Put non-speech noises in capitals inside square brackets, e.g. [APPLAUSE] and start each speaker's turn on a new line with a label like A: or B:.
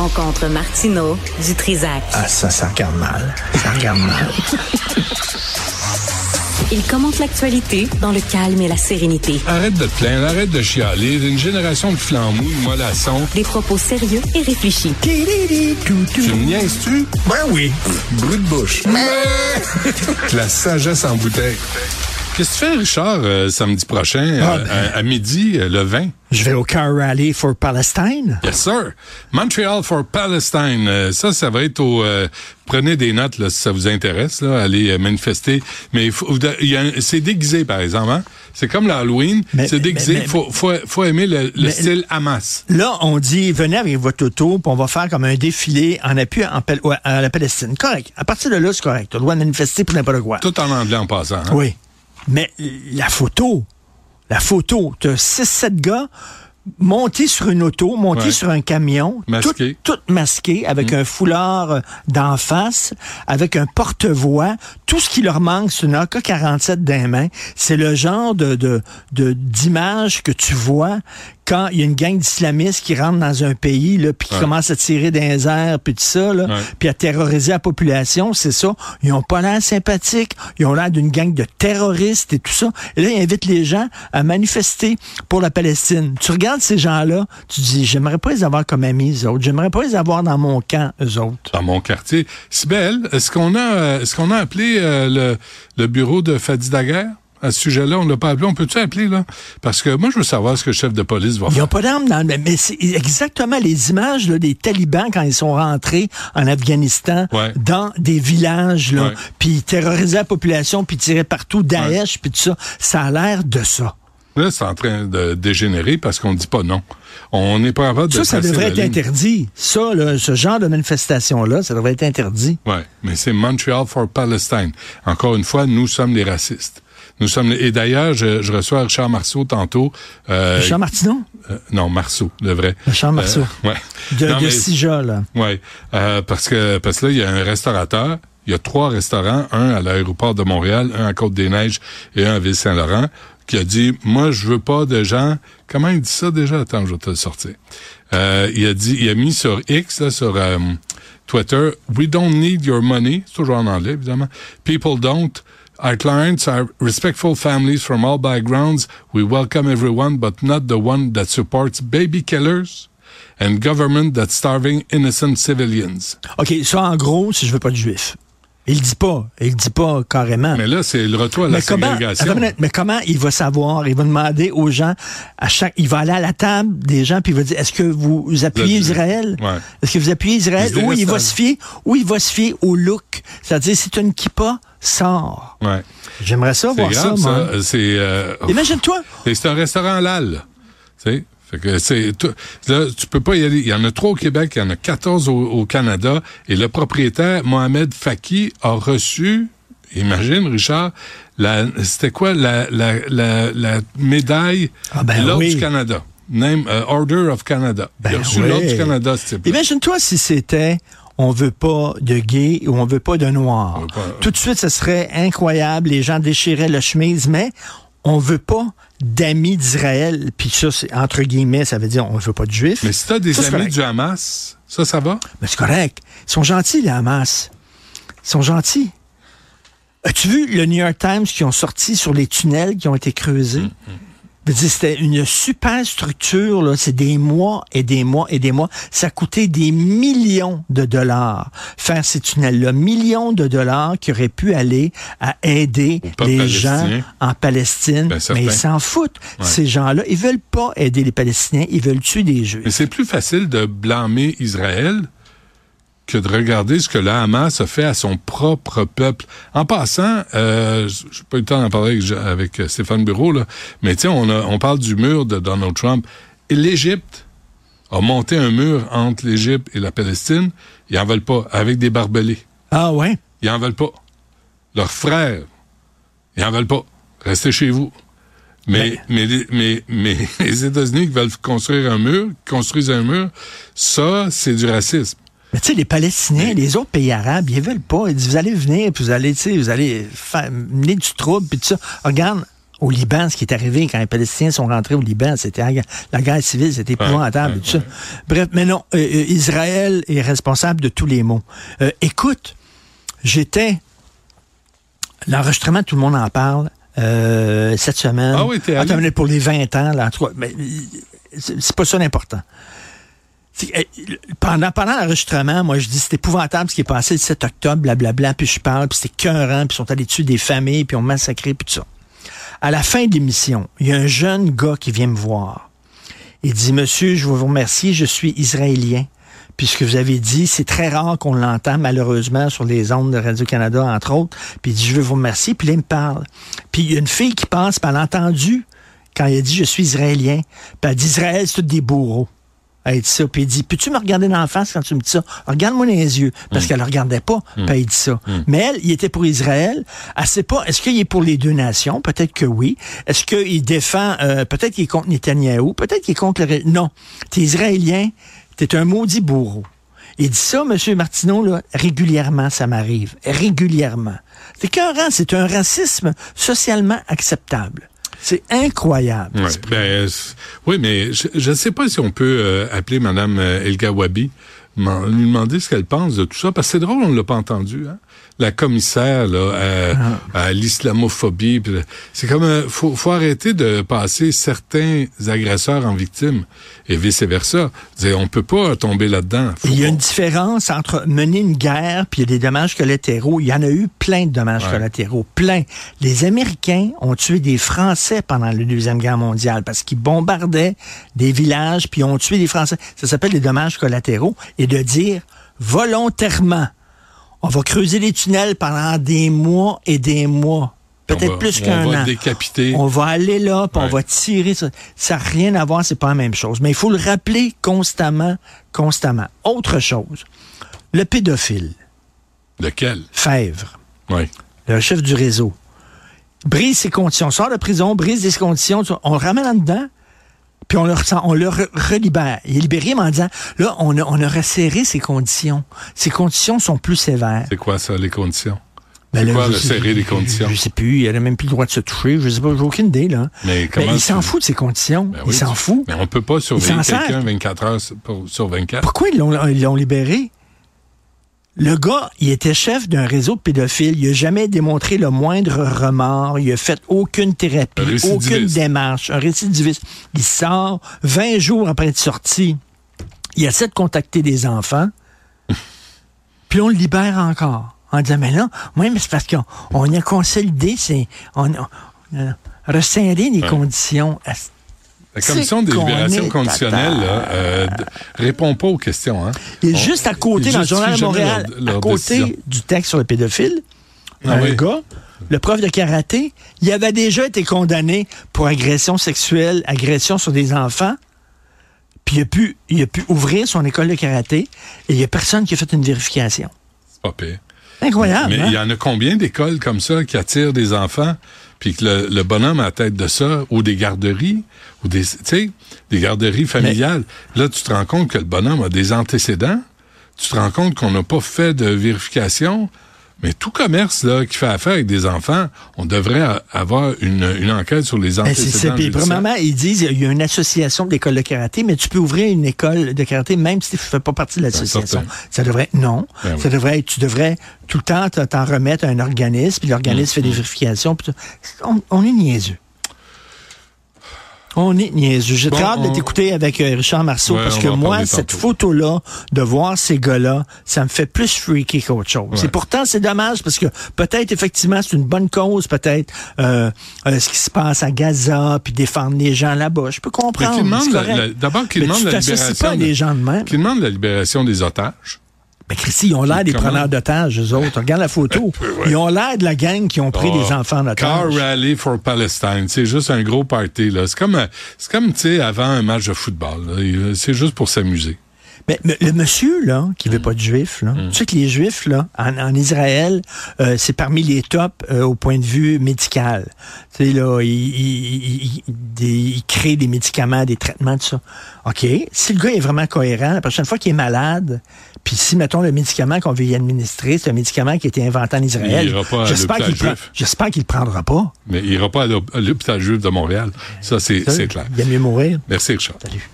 A: rencontre Martino du Trizac.
B: Ah, ça, ça regarde mal. Ça regarde mal.
A: Il commente l'actualité dans le calme et la sérénité.
C: Arrête de te plaindre, arrête de chialer. Une génération de flambous, de mollassons.
A: Des propos sérieux et réfléchis.
C: Tu me niaises-tu?
B: Ben oui.
C: Brut de bouche. [LAUGHS] La sagesse en bouteille. Qu'est-ce que tu fais, Richard, euh, samedi prochain,
B: Ah,
C: euh,
B: ben.
C: à, à midi, euh, le 20?
B: Je vais au Car Rally for Palestine.
C: Yes, sir. Montreal for Palestine. Ça, ça va être au... prenez des notes, là, si ça vous intéresse, là, allez manifester. Mais il il c'est déguisé, par exemple. Hein? C'est comme l'Halloween. C'est déguisé.
B: mais-
C: faut, faut, faut aimer le, style Hamas.
B: Là, on dit, venez avec votre auto, puis on va faire comme un défilé en appui en à la Palestine. Correct. À partir de là, c'est correct. Droit de manifester pour n'importe quoi.
C: Tout en anglais en passant. hein?
B: Oui. Mais la photo, la photo, tu as 6-7 gars montés sur une auto, montés
C: Ouais.
B: sur un camion,
C: Masqués.
B: tout, avec un foulard euh, d'en face, avec un porte-voix. Tout ce qui leur manque, c'est une AK-47 dans les mains. C'est le genre de, de, de- d'image que tu vois quand il y a une gang d'islamistes qui rentre dans un pays, là, puis qui
C: Ouais.
B: commence à tirer les airs, puis tout ça, là, puis à terroriser la population, c'est ça. Ils ont pas l'air sympathiques, ils ont l'air d'une gang de terroristes et tout ça. Et là, ils invitent les gens à manifester pour la Palestine. Tu regardes ces gens-là, tu dis, j'aimerais pas les avoir comme amis, eux autres. J'aimerais pas les avoir dans mon camp, eux autres.
C: dans mon quartier. Sibelle, est-ce qu'on a est-ce qu'on a appelé euh, le, le bureau de Fadi Daguerre? À ce sujet-là? On l'a pas appelé. On peut-tu appeler, là? Parce que moi, je veux savoir ce que le chef de police va
B: Ils
C: faire.
B: n'ont pas d'armes le... Mais c'est exactement les images là, des talibans quand ils sont rentrés en Afghanistan
C: Ouais.
B: dans des villages, là, puis ils terrorisaient la population, puis ils tiraient partout Daesh, puis tout ça. Ça a l'air de ça.
C: Là, c'est en train de dégénérer parce qu'on dit pas non. On n'est pas capable de
B: Ça, ça devrait être
C: ligne.
B: interdit. Ça, là, ce genre de manifestation-là, ça devrait être interdit.
C: Ouais, mais c'est Montreal for Palestine. Encore une fois, nous sommes les racistes. Nous sommes et d'ailleurs, je, je reçois Richard Marceau tantôt. Euh,
B: Richard Martineau?
C: euh, non, Marceau, le vrai.
B: Richard Marceau.
C: Euh, [LAUGHS] ouais.
B: De,
C: Non,
B: de
C: mais-
B: là.
C: Oui, euh, parce que parce que là, il y a un restaurateur. Il y a trois restaurants, un à l'aéroport de Montréal, un à Côte-des-Neiges et un à Ville-Saint-Laurent, qui a dit Moi, je veux pas de gens. Comment il dit ça déjà? Attends, je vais te le sortir. Euh, il a dit, il a mis sur X, là, sur euh, Twitter, We don't need your money. C'est toujours en anglais, évidemment. People don't. Our clients are respectful families from all backgrounds. We welcome everyone, but not the one that supports baby killers and government that's starving innocent civilians.
B: OK, ça, en gros, si je veux pas de juifs. Il le dit pas. Il le dit pas carrément.
C: Mais là, c'est le retour à la
B: Mais comment,
C: ségrégation.
B: minute, mais comment il va savoir? Il va demander aux gens, à chaque, il va aller à la table des gens, puis il va dire, est-ce que vous appuyez
C: Le-
B: Israël?
C: Ouais.
B: Est-ce que vous appuyez Israël? Ou il va se fier, ou il va se fier au look. C'est-à-dire, si tu as une kippa, sors.
C: Ouais.
B: J'aimerais ça
C: C'est
B: voir
C: grave,
B: ça,
C: ça.
B: moi.
C: Euh, C'est, euh,
B: Imagine-toi.
C: et c'est un restaurant halal. Tu sais? Fait que c'est là, tu peux pas y aller. Il y en a trois au Québec, il y en a 14 au, au Canada. Et le propriétaire, Mohamed Faki, a reçu, imagine, Richard, la, c'était quoi la, la, la, la médaille
B: Ah ben
C: l'Ordre
B: oui.
C: du Canada. Name, euh, Order of Canada. il a
B: Ben
C: reçu
B: oui.
C: l'Ordre du Canada,
B: Imagine-toi si c'était on veut pas de gays ou on veut pas de
C: veut pas-
B: Tout de suite, ce serait incroyable. Les gens déchiraient la chemise, mais on veut pas d'amis d'Israël. Puis ça, c'est entre guillemets, ça veut dire on veut pas de juifs.
C: Mais si t'as des
B: Ça,
C: amis du Hamas, ça, ça va?
B: Mais c'est correct. Ils sont gentils, les Hamas. Ils sont gentils. As-tu vu le New York Times qui ont sorti sur les tunnels qui ont été creusés? Veux dire, C'était une super structure, là. C'est des mois et des mois et des mois. Ça a coûté des millions de dollars faire ces tunnels-là. Millions de dollars qui auraient pu aller à aider les gens en Palestine.
C: Ben.
B: Mais ils s'en foutent.
C: Ouais.
B: Ces gens-là, ils veulent pas aider les Palestiniens. Ils veulent tuer des Juifs.
C: Mais c'est plus facile de blâmer Israël que de regarder ce que le Hamas a fait à son propre peuple. En passant, euh, j'ai pas eu le temps d'en parler avec, avec, euh, Stéphane Bureau, là, mais tiens, on, a- on parle du mur de Donald Trump. Et l'Égypte a monté un mur entre l'Égypte et la Palestine. Ils en veulent pas, avec des barbelés.
B: Ah ouais?
C: Ils en veulent pas. Leurs frères, ils en veulent pas. Restez chez vous. Mais, mais, les- mais, mais [LAUGHS] les États-Unis qui veulent construire un mur, construisent un mur, ça, c'est du racisme.
B: Mais tu sais, les Palestiniens, les autres pays arabes, ils veulent pas. Ils disent, vous allez venir, puis vous allez, tu sais, vous allez faire, mener du trouble, puis tout ça. Regarde, au Liban, ce qui est arrivé quand les Palestiniens sont rentrés au Liban, c'était la, guerre civile, c'était épouvantable et tout ça. Bref, mais non, euh, euh, Israël est responsable de tous les maux. Euh, écoute, j'étais l'enregistrement, tout le monde en parle. cette semaine.
C: Ah oui, t'es
B: allé? pour les 20 ans, là, mais c'est pas ça l'important. Pendant, pendant l'enregistrement, moi, je dis, c'est épouvantable ce qui est passé le 7 octobre, blablabla, puis je parle, puis c'était cœurant, puis ils sont allés dessus des familles, puis on massacré, puis tout ça. À la fin de l'émission, il y a un jeune gars qui vient me voir. Il dit, Monsieur, je vous remercie, je suis israélien. Puisque vous avez dit, c'est très rare qu'on l'entend, malheureusement, sur les ondes de Radio-Canada, entre autres. Puis il dit, je veux vous remercier. Puis là, il me parle. Puis il y a une fille qui pense, puis elle a entendu quand il a dit, je suis israélien. Puis elle dit, Israël, c'est tout des bourreaux. Elle dit ça. Puis il dit, peux-tu me regarder dans la face quand tu me dis ça? Regarde-moi dans les yeux. Parce mm. qu'elle ne regardait pas. Mm. Puis elle dit ça. Mm. Mais elle, il était pour Israël. Elle sait pas, est-ce qu'il est pour les deux nations? Peut-être que oui. Est-ce qu'il défend, euh, peut-être qu'il est contre Netanyahou? Peut-être qu'il est contre le... Non. T'es israélien. T'es un maudit bourreau. Il dit ça, M. Martineau, là, régulièrement, ça m'arrive. Régulièrement. C'est qu'un c'est un racisme socialement acceptable. C'est incroyable.
C: Ben, oui, mais je ne sais pas si on peut euh, appeler Mme euh, Elga Wabi, lui demander ce qu'elle pense de tout ça, parce que c'est drôle, on ne l'a pas entendu. Hein? la commissaire là, à, ah. l'islamophobie. C'est comme euh, faut, faut arrêter de passer certains agresseurs en victimes et vice versa. On peut pas tomber là-dedans.
B: Il y a une différence entre mener une guerre puis il y a des dommages collatéraux. Il y en a eu plein de dommages collatéraux, plein. Les Américains ont tué des Français pendant la deuxième guerre mondiale parce qu'ils bombardaient des villages puis ont tué des Français. Ça s'appelle des dommages collatéraux et de dire volontairement on va creuser les tunnels pendant des mois et des mois. Peut-être plus qu'un an. On va
C: décapiter.
B: On va aller là, puis on va tirer. Ça n'a rien à voir, c'est pas la même chose. Mais il faut le rappeler constamment, constamment. Autre chose, le pédophile.
C: Lequel?
B: Fèvre.
C: Oui.
B: Le chef du réseau. Brise ses conditions. Sort de prison, brise des conditions. On le ramène en dedans puis on le, on le relibère. Il est libéré en disant, là, on a, on a resserré ses conditions. Ses conditions sont plus sévères.
C: C'est quoi ça, les conditions? Ben c'est quoi resserrer les conditions?
B: Je sais plus, il n'a même plus le droit de se toucher, je sais pas, j'ai aucune idée, là. Mais comment il s'en fout de ses conditions. Ben il s'en fout.
C: Mais on peut pas surveiller quelqu'un 24 heures sur 24.
B: Pourquoi ils l'ont libéré? Le gars, il était chef d'un réseau de pédophiles. Il n'a jamais démontré le moindre remords. Il a fait aucune thérapie, aucune démarche. Un récidiviste. Il sort 20 jours après être sorti. Il essaie de contacter des enfants. [LAUGHS] puis on le libère encore. En disant, mais là, oui, mais c'est parce qu'on a consolidé, c'est, on, a resserré les conditions.
C: La commission des libérations conditionnelles euh, répond pas aux questions. Hein?
B: Il est juste à côté, dans le journal de Montréal, à côté du texte sur le pédophile, ah un gars, le prof de karaté, il avait déjà été condamné pour agression sexuelle, agression sur des enfants. Puis il a pu, il a pu ouvrir son école de karaté et il n'y a personne qui a fait une vérification.
C: C'est pas pire.
B: Incroyable.
C: Mais,
B: hein?
C: il y en a combien d'écoles comme ça qui attirent des enfants, puis que le, bonhomme à la tête de ça, ou des garderies, ou des, tu sais, des garderies familiales. Là, tu te rends compte que le bonhomme a des antécédents. Tu te rends compte qu'on n'a pas fait de vérification. Mais tout commerce là qui fait affaire avec des enfants, on devrait avoir une, une enquête sur les ben, antécédents.
B: Puis, premièrement, ils disent il y a une association d'écoles de karaté, mais tu peux ouvrir une école de karaté même si tu ne fais pas partie de l'association. Ça devrait non. Ben ça devrait tu devrais tout le temps t'en remettre à un organisme, puis l'organisme fait des mm. vérifications. on, on est niaiseux. On est niaiseux. J'ai très hâte de t'écouter avec euh, Richard Marceau parce que moi, cette photo-là, de voir ces gars-là, ça me fait plus freaky qu'autre chose. Et pourtant, c'est dommage parce que peut-être, effectivement, c'est une bonne cause, peut-être, euh, euh, ce qui se passe à Gaza, puis défendre les gens là-bas. Je peux comprendre.
C: D'abord, demande la libération.
B: Pas gens de même.
C: Qu'il demande la libération des otages.
B: Mais Christy, ils ont l'air des preneurs d'otages, eux autres. Regarde la photo. Ils ont l'air de la gang qui ont pris des enfants d'otages.
C: Car Rally for Palestine. C'est juste un gros party, là. C'est comme, c'est comme, tu sais, avant un match de football, C'est juste pour s'amuser.
B: Mais, mais le monsieur, là, qui veut pas de juifs, là, tu sais que les juifs, là, en, en Israël, euh, c'est parmi les tops euh, au point de vue médical. Tu sais, là, ils il, il, des- ils créent des médicaments, des traitements, tout ça. OK. Si le gars est vraiment cohérent, la prochaine fois qu'il est malade, puis si, mettons, le médicament qu'on veut y administrer, c'est un médicament qui a été inventé en Israël,
C: Il
B: j'espère qu'il qu'il le prendra pas.
C: Mais il ira pas à l'hôp- à l'hôpital juif de Montréal. Ça, c'est c'est clair.
B: Il y a mieux mourir.
C: Merci, Richard.
B: Salut.